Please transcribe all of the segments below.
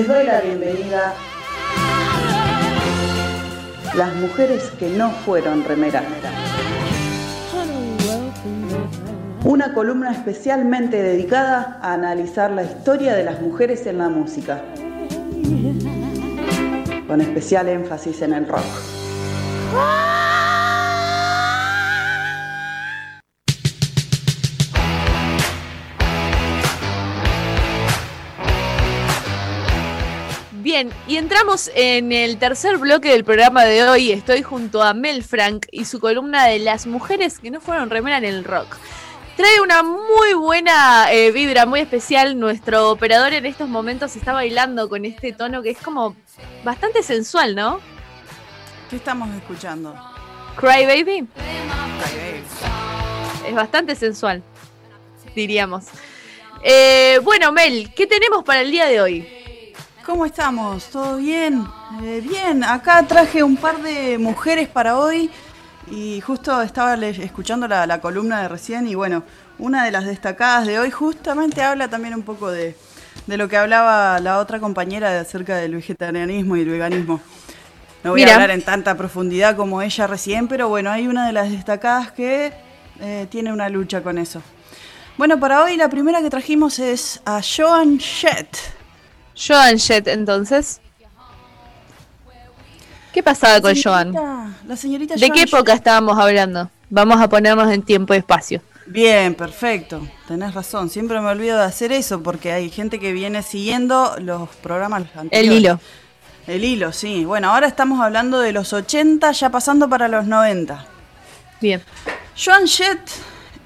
les doy la bienvenida las mujeres que no fueron remeras. Una columna especialmente dedicada a analizar la historia de las mujeres en la música, con especial énfasis en el rock. Bien, y entramos en el tercer bloque del programa de hoy. Estoy junto a Mel Frank y su columna de las mujeres que no fueron remera en el rock. Trae una muy buena eh, vibra, muy especial. Nuestro operador en estos momentos está bailando con este tono que es como bastante sensual, ¿no? ¿Qué estamos escuchando? Cry Baby. Es bastante sensual, diríamos. Eh, bueno, Mel, ¿qué tenemos para el día de hoy? ¿Cómo estamos? ¿Todo bien? Eh, bien, acá traje un par de mujeres para hoy y justo estaba escuchando la, columna de recién y bueno, una de las destacadas de hoy justamente habla también un poco de, lo que hablaba la otra compañera de acerca del vegetarianismo y el veganismo. No voy a hablar en tanta profundidad como ella recién, pero bueno, hay una de las destacadas que eh, tiene una lucha con eso. Bueno, para hoy la primera que trajimos es a Joan Jett. Joan Jett, entonces. ¿Qué pasaba con Joan? La señorita ¿De qué época estábamos hablando? Vamos a ponernos en tiempo y espacio. Bien, perfecto. Tenés razón. Siempre me olvido de hacer eso porque hay gente que viene siguiendo los programas anteriores. El hilo. El hilo, sí. Bueno, ahora estamos hablando de los 80, ya pasando para los 90. Bien. Joan Jett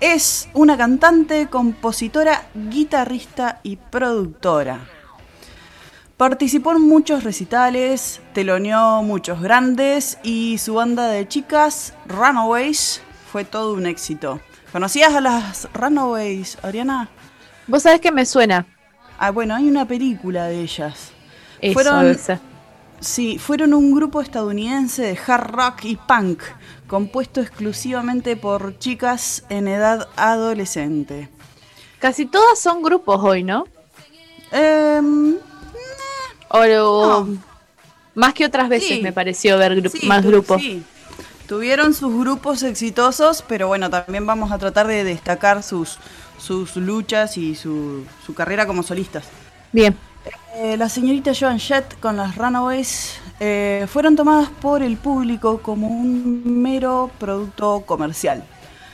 es una cantante, compositora, guitarrista y productora. Participó en muchos recitales, teloneó muchos grandes y su banda de chicas, Runaways, fue todo un éxito. ¿Conocías a las Runaways, Ariana? Vos sabés que me suena. Ah, bueno, hay una película de ellas. Eso, fueron, sí, fueron un grupo estadounidense de hard rock y punk, compuesto exclusivamente por chicas en edad adolescente. Casi todas son grupos hoy, ¿no? Eh, o más que otras veces me pareció ver más grupos. Sí. Tuvieron sus grupos exitosos, pero bueno, también vamos a tratar de destacar sus, sus luchas y su, su carrera como solistas. Bien. Eh, la señorita Joan Jett con las Runaways eh, fueron tomadas por el público como un mero producto comercial.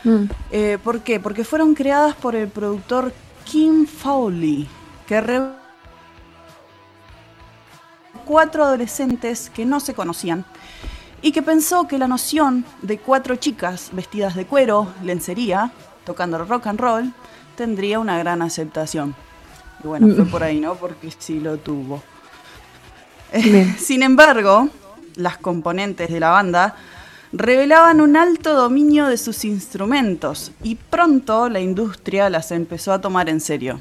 Mm. Eh, ¿Por qué? Porque fueron creadas por el productor Kim Fowley, que cuatro adolescentes que no se conocían y que pensó que la noción de cuatro chicas vestidas de cuero, lencería, tocando rock and roll, tendría una gran aceptación. Y bueno, fue por ahí, ¿no? Porque sí lo tuvo. Sin embargo, las componentes de la banda revelaban un alto dominio de sus instrumentos y pronto la industria las empezó a tomar en serio.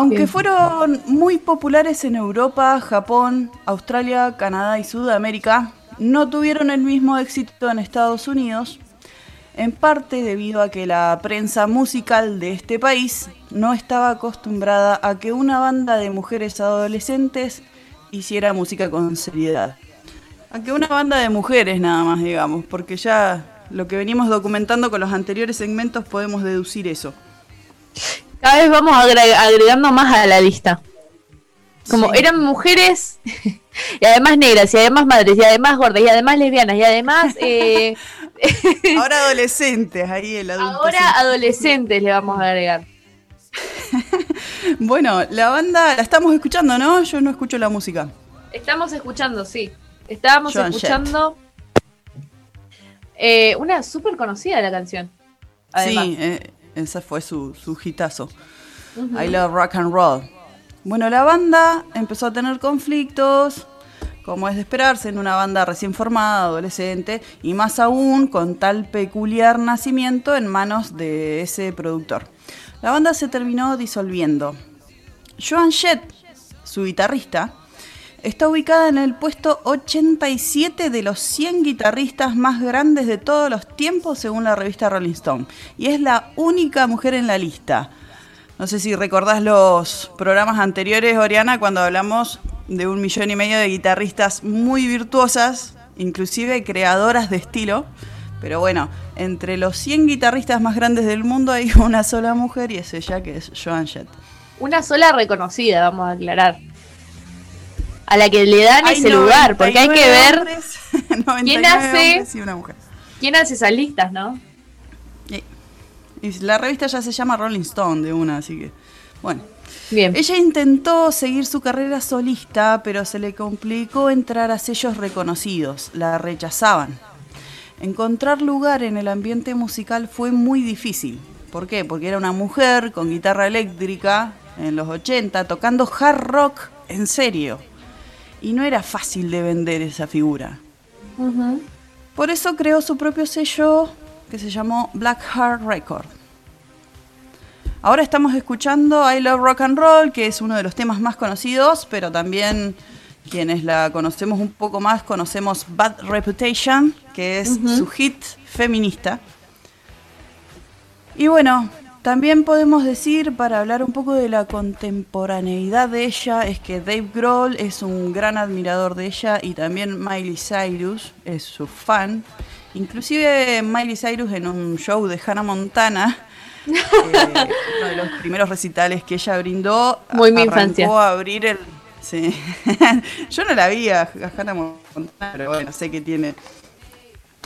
Aunque fueron muy populares en Europa, Japón, Australia, Canadá y Sudamérica, no tuvieron el mismo éxito en Estados Unidos, en parte debido a que la prensa musical de este país no estaba acostumbrada a que una banda de mujeres adolescentes hiciera música con seriedad. A que una banda de mujeres nada más, digamos, porque ya lo que venimos documentando con los anteriores segmentos podemos deducir eso. Cada vez vamos agregando más a la lista. Como eran mujeres y además negras y además madres y además gordas y además lesbianas y además... Eh, Ahora adolescentes, ahí el adulto. Ahora adolescentes le vamos a agregar. bueno, la banda la estamos escuchando, ¿no? Yo no escucho la música. Estamos escuchando, sí. Estábamos escuchando eh, una súper conocida la canción. Sí, eh, ese fue su, su hitazo. I love rock and roll. Bueno, la banda empezó a tener conflictos, como es de esperarse en una banda recién formada, adolescente, y más aún con tal peculiar nacimiento en manos de ese productor. La banda se terminó disolviendo. Joan Jett, su guitarrista, Está ubicada en el puesto 87 de los 100 guitarristas más grandes de todos los tiempos según la revista Rolling Stone. Y es la única mujer en la lista. No sé si recordás los programas anteriores, Oriana, cuando hablamos de un millón y medio de guitarristas muy virtuosas, inclusive creadoras de estilo. Pero bueno, entre los 100 guitarristas más grandes del mundo hay una sola mujer y es ella que es Joan Jett. Una sola reconocida, vamos a aclarar. A la que le dan ese lugar, porque hay que ver quién hace quién hace esas listas, ¿no? Y la revista ya se llama Rolling Stone de una, así que bueno. Bien. Ella intentó seguir su carrera solista, pero se le complicó entrar a sellos reconocidos. La rechazaban. Encontrar lugar en el ambiente musical fue muy difícil. ¿Por qué? Porque era una mujer con guitarra eléctrica en los 80 tocando hard rock en serio. Y no era fácil de vender esa figura. Por eso creó su propio sello que se llamó Black Heart Record. Ahora estamos escuchando I Love Rock and Roll, que es uno de los temas más conocidos, pero también quienes la conocemos un poco más conocemos Bad Reputation, que es su hit feminista. Y bueno, también podemos decir, para hablar un poco de la contemporaneidad de ella, es que Dave Grohl es un gran admirador de ella y también Miley Cyrus es su fan. Inclusive Miley Cyrus en un show de Hannah Montana, eh, uno de los primeros recitales que ella brindó, Muy mi infancia. a abrir el... Sí. Yo no la vi a, Hannah Montana, pero bueno, sé que tiene,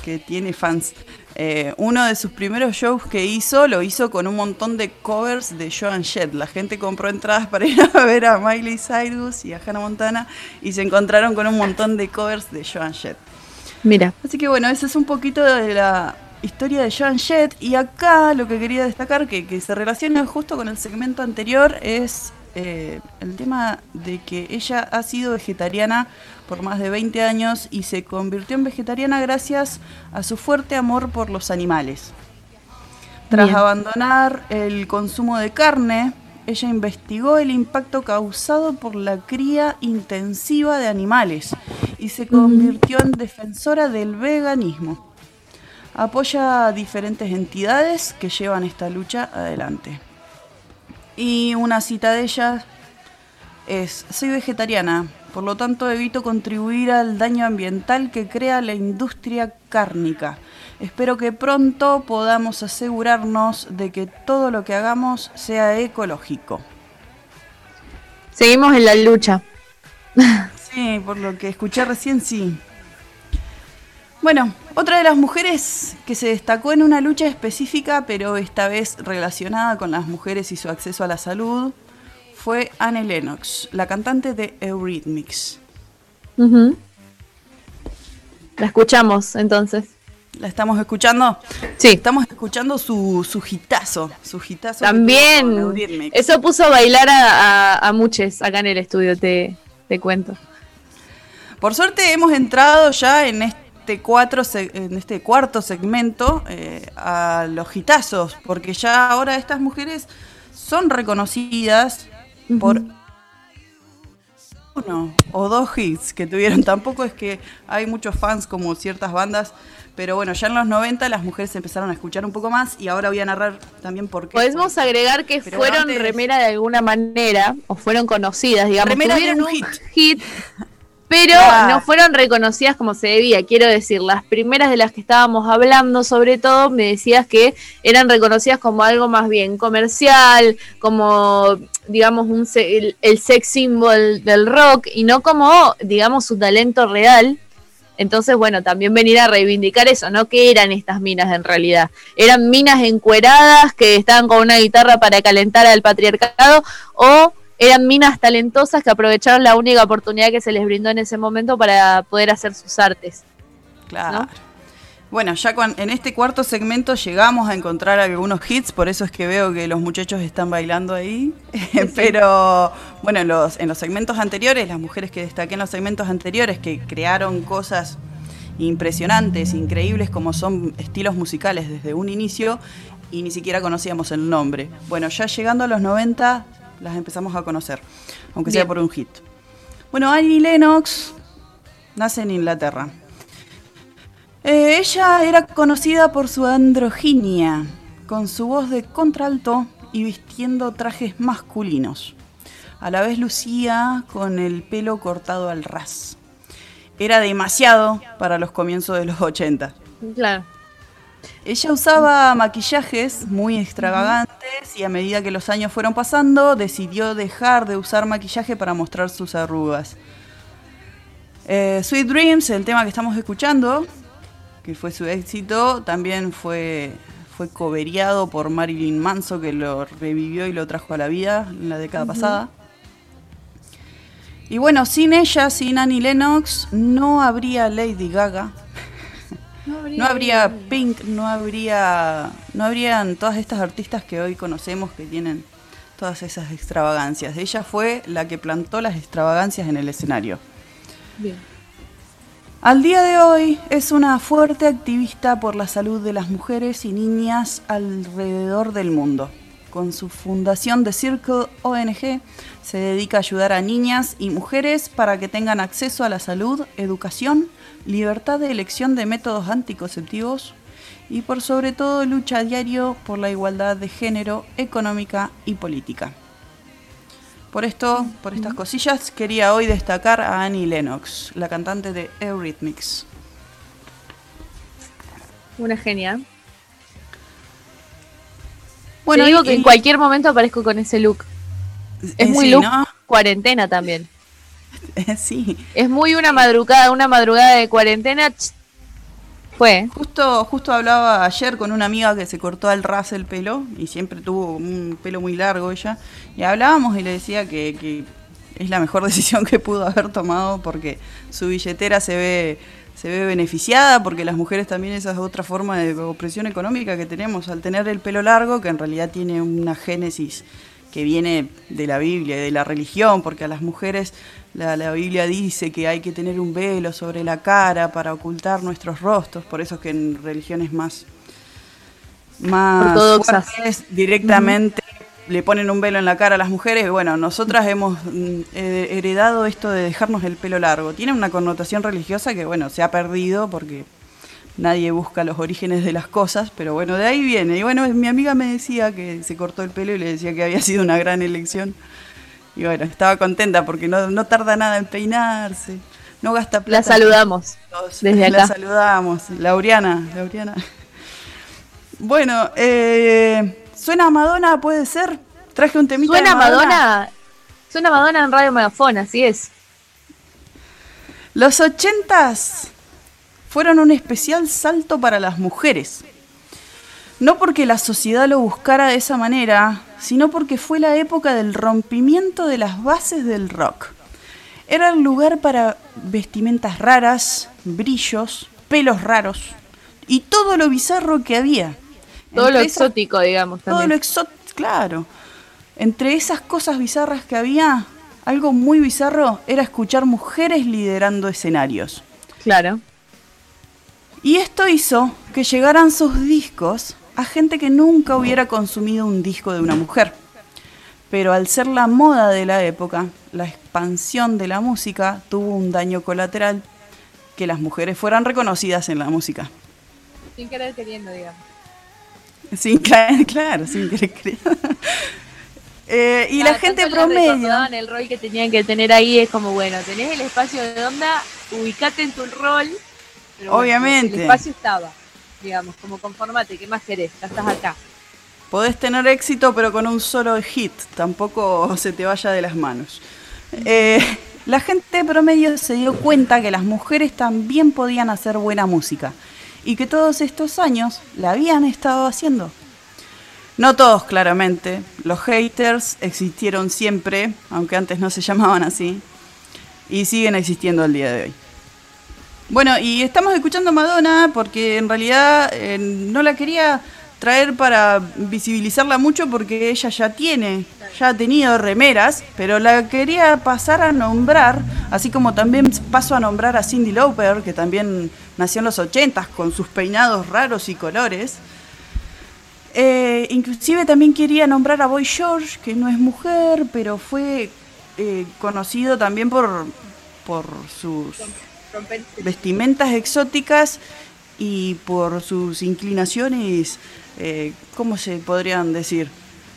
que tiene fans. Eh, uno de sus primeros shows que hizo lo hizo con un montón de covers de Joan Jett. La gente compró entradas para ir a ver a Miley Cyrus y a Hannah Montana y se encontraron con un montón de covers de Joan Jett. Mira. Así que bueno, ese es un poquito de la historia de Joan Jett. Y acá lo que quería destacar, que, se relaciona justo con el segmento anterior, es eh, el tema de que ella ha sido vegetariana por más de 20 años y se convirtió en vegetariana gracias a su fuerte amor por los animales. Tras abandonar el consumo de carne, ella investigó el impacto causado por la cría intensiva de animales y se convirtió en defensora del veganismo. Apoya a diferentes entidades que llevan esta lucha adelante. Y una cita de ella es, soy vegetariana, por lo tanto evito contribuir al daño ambiental que crea la industria cárnica. Espero que pronto podamos asegurarnos de que todo lo que hagamos sea ecológico. Seguimos en la lucha. Sí, por lo que escuché recién, sí. Bueno, otra de las mujeres que se destacó en una lucha específica, pero esta vez relacionada con las mujeres y su acceso a la salud, fue Anne Lennox, la cantante de Eurythmics. La escuchamos entonces. ¿La estamos escuchando? Sí. Estamos escuchando su, su hitazo. Su También. Eso puso a bailar a, a, muchos acá en el estudio, te, te, cuento. Por suerte hemos entrado ya en este, cuatro, en este cuarto segmento eh, a los hitazos, porque ya ahora estas mujeres son reconocidas por uno o dos hits que tuvieron. Tampoco es que hay muchos fans como ciertas bandas pero bueno, ya en los 90 las mujeres empezaron a escuchar un poco más y ahora voy a narrar también por qué. Podemos agregar que fueron remera de alguna manera, o fueron conocidas, digamos. Remera de un hit. Pero no fueron reconocidas como se debía. Quiero decir, las primeras de las que estábamos hablando, sobre todo, me decías que eran reconocidas como algo más bien comercial, como, digamos, un, el, el sex symbol del rock, y no como, digamos, su talento real entonces, bueno, también venir a reivindicar eso, ¿no? ¿Qué eran estas minas en realidad? ¿Eran minas encueradas que estaban con una guitarra para calentar al patriarcado o eran minas talentosas que aprovecharon la única oportunidad que se les brindó en ese momento para poder hacer sus artes? Claro. Bueno, ya en este cuarto segmento llegamos a encontrar algunos hits, por eso es que veo que los muchachos están bailando ahí. Pero bueno, en los, en los segmentos anteriores, las mujeres que destaqué en los segmentos anteriores, que crearon cosas impresionantes, increíbles, como son estilos musicales desde un inicio, y ni siquiera conocíamos el nombre. Bueno, ya llegando a los 90, las empezamos a conocer, aunque sea por un hit. Bueno, Annie Lennox nace en Inglaterra eh, ella era conocida por su androginia, con su voz de contralto y vistiendo trajes masculinos. A la vez lucía con el pelo cortado al ras. Era demasiado para los comienzos de los 80. Claro. Ella usaba maquillajes muy extravagantes y a medida que los años fueron pasando decidió dejar de usar maquillaje para mostrar sus arrugas. Eh, Sweet Dreams, el tema que estamos escuchando, que fue su éxito, también fue, fue coveriado por Marilyn Manson, que lo revivió y lo trajo a la vida en la década pasada. Y bueno, sin ella, sin Annie Lennox, no habría Lady Gaga. No habría, Pink, no habría, no habrían todas estas artistas que hoy conocemos que tienen todas esas extravagancias. Ella fue la que plantó las extravagancias en el escenario. Bien. Al día de hoy es una fuerte activista por la salud de las mujeres y niñas alrededor del mundo. Con su fundación de Circle ONG se dedica a ayudar a niñas y mujeres para que tengan acceso a la salud, educación, libertad de elección de métodos anticonceptivos y por sobre todo lucha a diario por la igualdad de género, económica y política. Por esto, por estas cosillas, quería hoy destacar a Annie Lennox, la cantante de Eurythmics. Una genia. Bueno, Te digo que en cualquier momento aparezco con ese look. Es eh, muy look cuarentena también. sí. Es muy una madrugada, una madrugada de cuarentena. Fue. Justo, justo hablaba ayer con una amiga que se cortó al ras el pelo y siempre tuvo un pelo muy largo ella. Y hablábamos y le decía que, que es la mejor decisión que pudo haber tomado porque su billetera se ve se ve beneficiada porque las mujeres también esa es otra forma de opresión económica que tenemos al tener el pelo largo que en realidad tiene una génesis que viene de la Biblia y de la religión porque a las mujeres la, la, Biblia dice que hay que tener un velo sobre la cara para ocultar nuestros rostros por eso es que en religiones más más fuertes, directamente le ponen un velo en la cara a las mujeres. Bueno, nosotras hemos mm, heredado esto de dejarnos el pelo largo. Tiene una connotación religiosa que, bueno, se ha perdido porque nadie busca los orígenes de las cosas, pero bueno, de ahí viene. Y bueno, mi amiga me decía que se cortó el pelo y le decía que había sido una gran elección. Y bueno, estaba contenta porque no, no tarda nada en peinarse, no gasta plata. La saludamos desde acá. La saludamos, Lauriana, Lauriana. Bueno, eh, ¿Suena Madonna? ¿Puede ser? Traje un temita ¿Suena Madonna? Suena Madonna en Radio Megafón, así es. Los ochentas fueron un especial salto para las mujeres. No porque la sociedad lo buscara de esa manera, sino porque fue la época del rompimiento de las bases del rock. Era el lugar para vestimentas raras, brillos, pelos raros y todo lo bizarro que había. Todo lo exótico, digamos. Todo lo exótico, claro. Entre esas cosas bizarras que había, algo muy bizarro era escuchar mujeres liderando escenarios. Claro. Y esto hizo que llegaran sus discos a gente que nunca hubiera consumido un disco de una mujer. Pero al ser la moda de la época, la expansión de la música tuvo un daño colateral que las mujeres fueran reconocidas en la música. Sin querer queriendo, digamos. Sin claro, sin querer eh, y la gente promedio. el rol que tenían que tener ahí es como, bueno, tenés el espacio de onda, ubicate en tu rol. Obviamente. el espacio estaba, digamos, como conformate, ¿qué más querés? Estás acá. Podés tener éxito, pero con un solo hit, tampoco se te vaya de las manos. Eh, la gente promedio se dio cuenta que las mujeres también podían hacer buena música y que todos estos años la habían estado haciendo. No todos, claramente. Los haters existieron siempre, aunque antes no se llamaban así, y siguen existiendo al día de hoy. Bueno, y estamos escuchando a Madonna porque en realidad eh, no la quería traer para visibilizarla mucho porque ella ya tiene, ya ha tenido remeras, pero la quería pasar a nombrar, así como también paso a nombrar a Cindy Lauper, que también nació en los 80 con sus peinados raros y colores. Eh, inclusive también quería nombrar a Boy George, que no es mujer, pero fue eh, conocido también por, por sus vestimentas exóticas y por sus inclinaciones, eh, ¿cómo se podrían decir?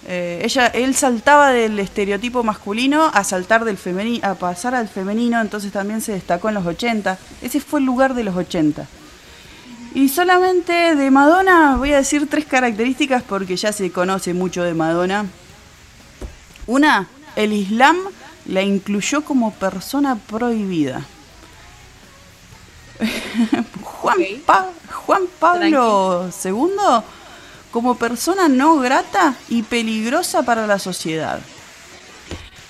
Eh, ella, él saltaba del estereotipo masculino a saltar del femenino, a pasar al femenino, entonces también se destacó en los 80. Ese fue el lugar de los 80. Y solamente de Madonna voy a decir tres características porque ya se conoce mucho de Madonna. Una, el Islam la incluyó como persona prohibida. Juan, Juan Pablo II como persona no grata y peligrosa para la sociedad.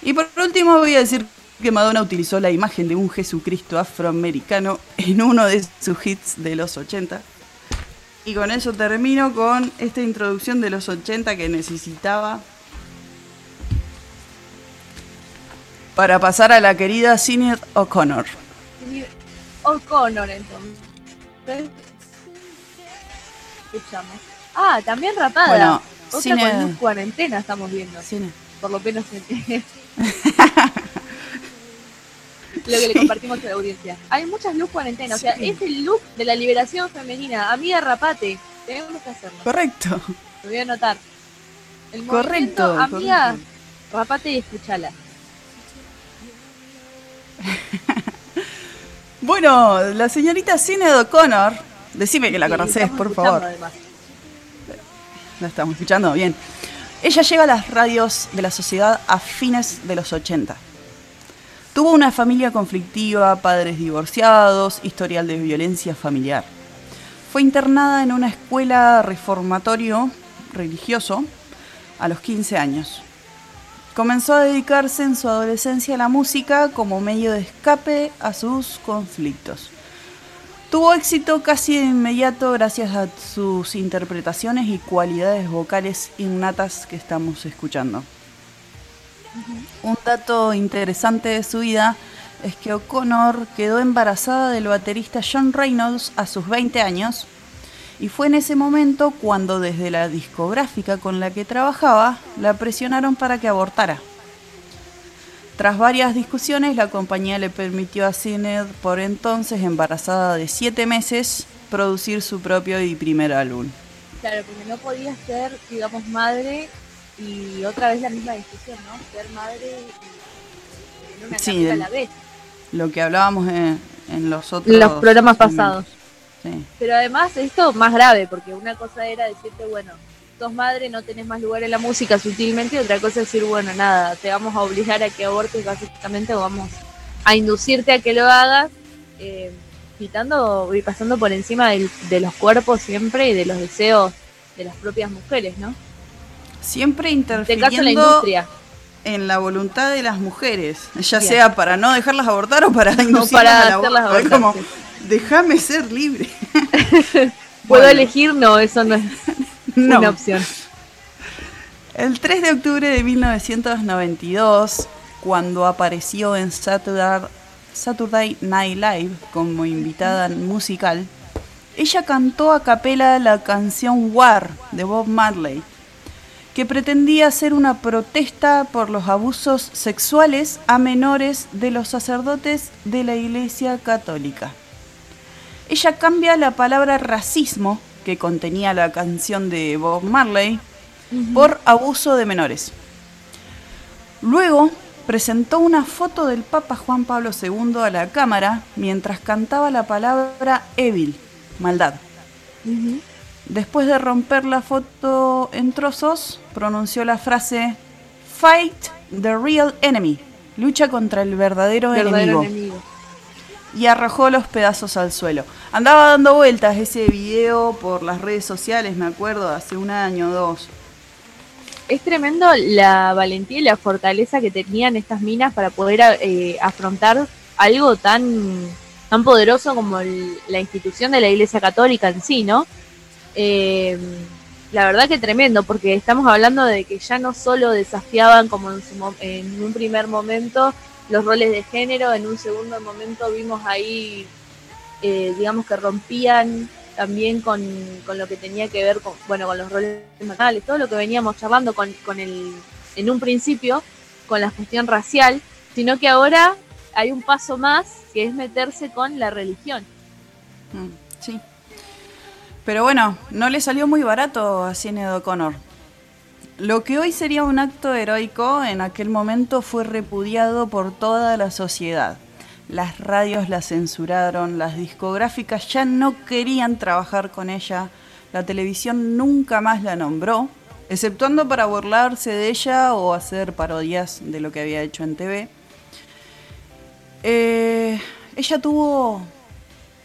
Y por último voy a decir que Madonna utilizó la imagen de un Jesucristo afroamericano en uno de sus hits de los 80. Y con eso termino con esta introducción de los 80 que necesitaba para pasar a la querida Sinead O'Connor. O'Connor entonces. Escuchamos. Ah, también rapada. Bueno, Otra cine... cuarentena estamos viendo. Cine. Por lo menos en... lo que le compartimos a la audiencia. Hay muchas luz cuarentena, o sea, es el look de la liberación femenina. Amiga, rapate. Tenemos que hacerlo. Correcto. Lo voy a anotar. El correcto. Amiga, rapate y escúchala. Bueno, la señorita Cine O'Connor, decime que la conoces, por favor. La estamos escuchando bien. Ella llega a las radios de la sociedad a fines de los 80. Tuvo una familia conflictiva, padres divorciados, historial de violencia familiar. Fue internada en una escuela reformatorio religioso a los 15 años. Comenzó a dedicarse en su adolescencia a la música como medio de escape a sus conflictos. Tuvo éxito casi de inmediato gracias a sus interpretaciones y cualidades vocales innatas que estamos escuchando. Un dato interesante de su vida es que O'Connor quedó embarazada del baterista John Reynolds a sus 20 años y fue en ese momento cuando desde la discográfica con la que trabajaba la presionaron para que abortara. Tras varias discusiones, la compañía le permitió a Sinead, por entonces embarazada de 7 meses, producir su propio y primer álbum. Claro, porque no podía ser, digamos, madre y otra vez la misma discusión, ¿no? Ser madre y en una sí, a la vez. Lo que hablábamos en, los otros... Los programas pasados. Sí. Pero además esto más grave, porque una cosa era decirte, bueno, sos madre, no tenés más lugar en la música sutilmente, y otra cosa es decir, bueno, nada, te vamos a obligar a que abortes básicamente, o vamos a inducirte a que lo hagas, eh, quitando y pasando por encima de los cuerpos siempre y de los deseos de las propias mujeres, ¿no? siempre interfiriendo en la voluntad de las mujeres, ya sea para no dejarlas abortar o para para hacerlas abortar. como, déjame ser libre. ¿Puedo elegir? No, eso no es una opción. El 3 de octubre de 1992, cuando apareció en Saturday, Saturday Night Live como invitada musical, ella cantó a capela la canción War de Bob Marley que pretendía ser una protesta por los abusos sexuales a menores de los sacerdotes de la Iglesia Católica. Ella cambia la palabra racismo, que contenía la canción de Bob Marley, por abuso de menores. Luego presentó una foto del Papa Juan Pablo II a la cámara mientras cantaba la palabra evil, maldad. Después de romper la foto en trozos, pronunció la frase Fight the real enemy. Lucha contra el verdadero, enemigo. Y arrojó los pedazos al suelo. Andaba dando vueltas ese video por las redes sociales, me acuerdo, hace un año o dos. Es tremendo la valentía y la fortaleza que tenían estas minas para poder eh, afrontar algo tan, tan poderoso como la institución de la Iglesia Católica en sí, ¿no? Eh, la verdad que tremendo, porque estamos hablando de que ya no solo desafiaban como en, un primer momento los roles de género, en un segundo momento vimos ahí, eh, digamos que rompían también con, lo que tenía que ver con, bueno, con los roles matales, todo lo que veníamos charlando con, con el, en un principio, con la cuestión racial, sino que ahora hay un paso más que es meterse con la religión. Mm, sí. Pero bueno, no le salió muy barato a Cine O'Connor. Lo que hoy sería un acto heroico, en aquel momento fue repudiado por toda la sociedad. Las radios la censuraron, las discográficas ya no querían trabajar con ella, la televisión nunca más la nombró, exceptuando para burlarse de ella o hacer parodias de lo que había hecho en TV. Eh, ella tuvo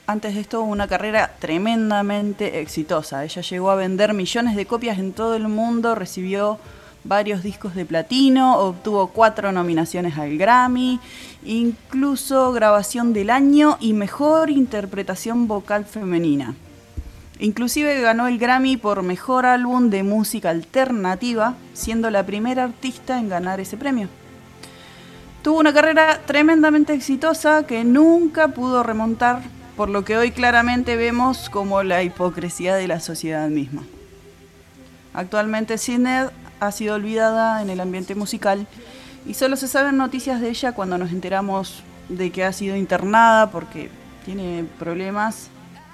antes de esto una carrera tremendamente exitosa. Ella llegó a vender millones de copias en todo el mundo, recibió varios discos de platino, obtuvo cuatro nominaciones al Grammy, incluso grabación del año y mejor interpretación vocal femenina. Inclusive ganó el Grammy por mejor álbum de música alternativa, siendo la primera artista en ganar ese premio. Tuvo una carrera tremendamente exitosa que nunca pudo remontar por lo que hoy claramente vemos como la hipocresía de la sociedad misma. Actualmente Sidney ha sido olvidada en el ambiente musical y solo se saben noticias de ella cuando nos enteramos de que ha sido internada porque tiene problemas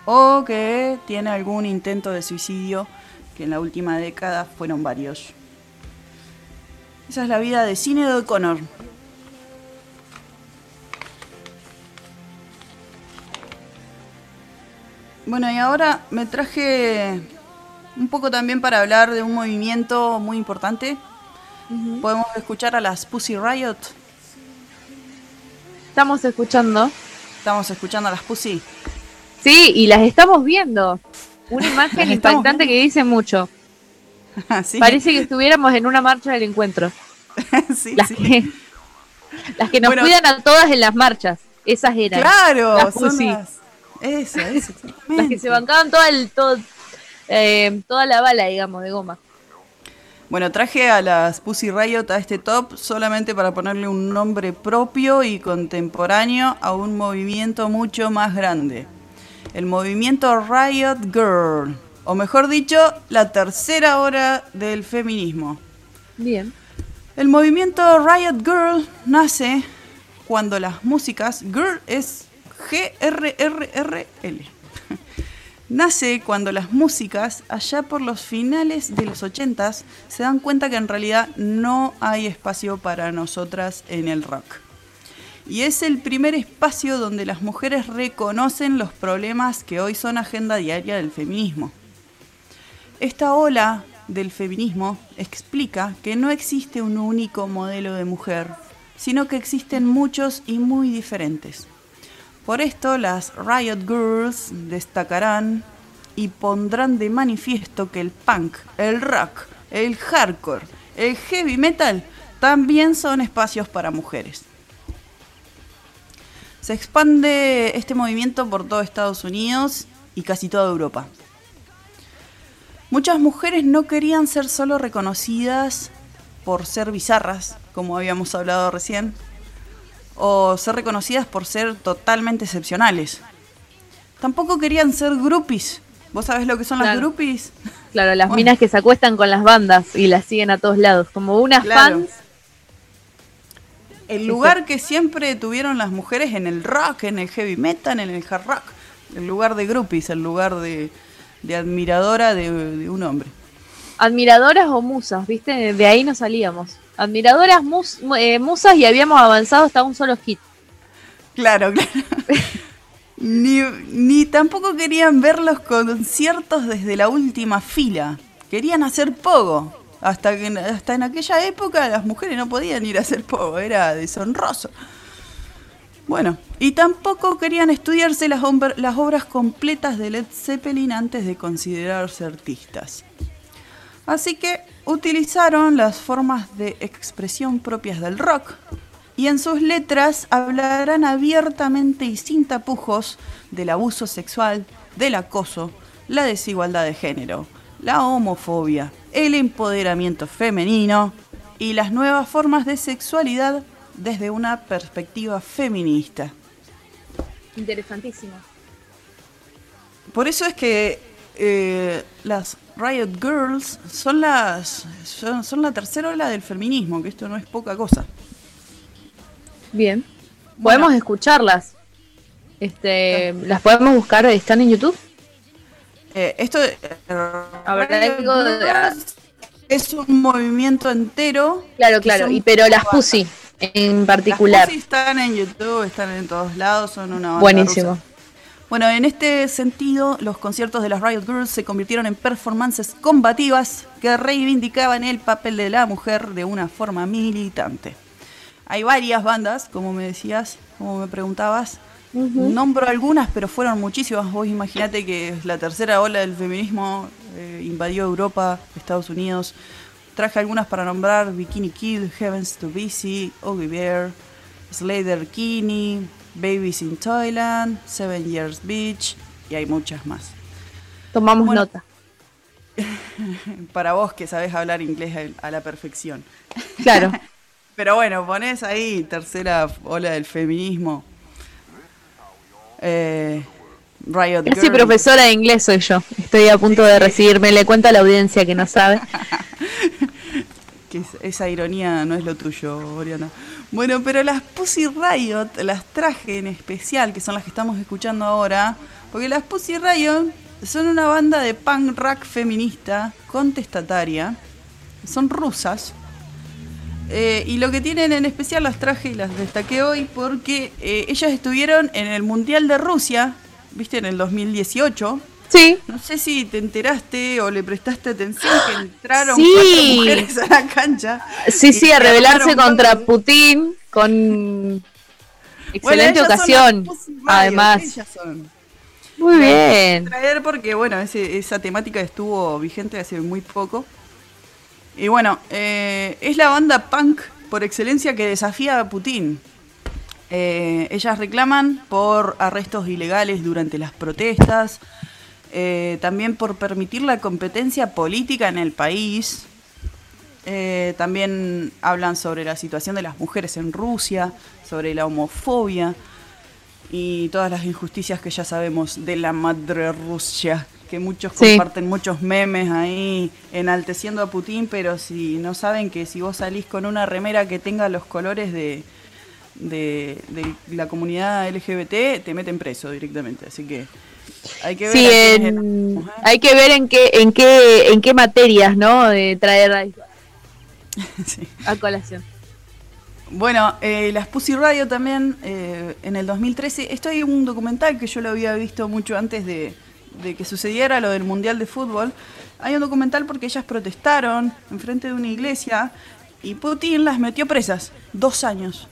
o que tiene algún intento de suicidio, que en la última década fueron varios. Esa es la vida de Cine O'Connor. Bueno, y ahora me traje un poco también para hablar de un movimiento muy importante. Podemos escuchar a las Pussy Riot. Estamos escuchando. Estamos escuchando a las Pussy. Sí, y las estamos viendo. Una imagen impactante que dice mucho. Parece que estuviéramos en una marcha del encuentro. sí, las, Que, las que nos cuidan a todas en las marchas. Esas eran. Claro, las Pussy. Eso, eso. Las que se bancaban toda, el, todo, eh, toda la bala, digamos, de goma. Bueno, traje a las Pussy Riot a este top solamente para ponerle un nombre propio y contemporáneo a un movimiento mucho más grande. El movimiento Riot Girl, o mejor dicho, la tercera hora del feminismo. Bien. El movimiento Riot Girl nace cuando las músicas, girl es GRRRL. Nace cuando las músicas, allá por los finales de los 80 se dan cuenta que en realidad no hay espacio para nosotras en el rock. Y es el primer espacio donde las mujeres reconocen los problemas que hoy son agenda diaria del feminismo. Esta ola del feminismo explica que no existe un único modelo de mujer, sino que existen muchos y muy diferentes. Por esto las Riot Girls destacarán y pondrán de manifiesto que el punk, el rock, el hardcore, el heavy metal también son espacios para mujeres. Se expande este movimiento por todo Estados Unidos y casi toda Europa. Muchas mujeres no querían ser solo reconocidas por ser bizarras, como habíamos hablado recién, o ser reconocidas por ser totalmente excepcionales. Tampoco querían ser groupies. ¿Vos sabés lo que son las groupies? Claro, las minas que se acuestan con las bandas y las siguen a todos lados, como unas fans. El lugar que siempre tuvieron las mujeres en el rock, en el heavy metal, en el hard rock. El lugar de groupies, el lugar de, admiradora de, de un hombre. Admiradoras o musas, ¿viste? De ahí nos salíamos admiradoras eh, musas y habíamos avanzado hasta un solo hit. Claro, claro. ni, tampoco querían ver los conciertos desde la última fila. Querían hacer pogo. Hasta, que, hasta en aquella época las mujeres no podían ir a hacer pogo, era deshonroso. Bueno, y tampoco querían estudiarse las, las obras completas de Led Zeppelin antes de considerarse artistas. Así que utilizaron las formas de expresión propias del rock y en sus letras hablarán abiertamente y sin tapujos del abuso sexual, del acoso, la desigualdad de género, la homofobia, el empoderamiento femenino y las nuevas formas de sexualidad desde una perspectiva feminista. Interesantísimo. Por eso es que eh, las Riot Girls son las son, la tercera ola del feminismo, que esto no es poca cosa. Bien. Podemos escucharlas. Este, las podemos buscar, están en YouTube. Eh, esto a ver, algo de... Es un movimiento entero. Claro, claro, y pero las Pussy en particular. Las Pussy están en YouTube, están en todos lados, son una banda Buenísimo. Bueno, en este sentido, los conciertos de las Riot Girls se convirtieron en performances combativas que reivindicaban el papel de la mujer de una forma militante. Hay varias bandas, como me decías, como me preguntabas. Nombro algunas, pero fueron muchísimas. Vos imaginate que la tercera ola del feminismo eh, invadió Europa, Estados Unidos. Traje algunas para nombrar: Bikini Kid, Heavens to Busy, Oggy Bear, Slater Kinney, Babies in Thailand, Seven Years Beach y hay muchas más. Tomamos nota. Para vos que sabés hablar inglés a la perfección. Claro. Pero bueno, pones ahí tercera ola del feminismo. Eh, Riot Casi profesora de inglés soy yo. Estoy a punto de recibirme. Le cuento a la audiencia que no sabe. que esa ironía no es lo tuyo, Oriana. Bueno, pero las Pussy Riot las traje en especial, que son las que estamos escuchando ahora, porque las Pussy Riot son una banda de punk rock feminista contestataria, son rusas, eh, y lo que tienen en especial las traje y las destaqué hoy porque eh, ellas estuvieron en el Mundial de Rusia, viste, en el 2018. Sí. No sé si te enteraste o le prestaste atención que entraron cuatro mujeres a la cancha. Sí, sí, a rebelarse contra Putin con excelente ocasión. Además. Muy bien. Traer porque, bueno, esa temática estuvo vigente hace muy poco. Y bueno, eh, es la banda punk por excelencia que desafía a Putin. Eh, ellas reclaman por arrestos ilegales durante las protestas, eh, también por permitir la competencia política en el país. Eh, también hablan sobre la situación de las mujeres en Rusia, sobre la homofobia y todas las injusticias que ya sabemos de la madre Rusia, que muchos comparten muchos memes ahí enalteciendo a Putin, pero si no saben que si vos salís con una remera que tenga los colores de, de la comunidad LGBT, te meten preso directamente. Así que hay que ver, en, hay que ver en qué, en qué, en qué materias, ¿no? De traer a, colación. Bueno, eh, las Pussy Radio también eh, en el 2013. Esto hay un documental que yo lo había visto mucho antes de, de, que sucediera lo del Mundial de Fútbol. Hay un documental porque ellas protestaron enfrente de una iglesia y Putin las metió presas. Dos años.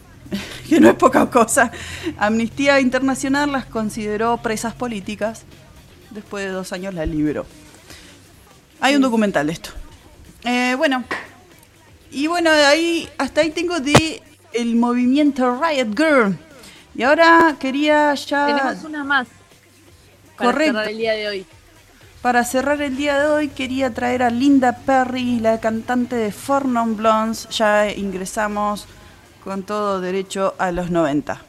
que no es poca cosa. Amnistía Internacional las consideró presas políticas. Después de dos años la liberó. Hay un documental de esto. Eh, bueno, y bueno, ahí, hasta ahí tengo de el movimiento Riot Girl. Y ahora quería ya. Tenemos una más. Para cerrar el día de hoy. Para cerrar el día de hoy quería traer a Linda Perry, la cantante de Four Non Blondes. Ya ingresamos con todo derecho a los 90.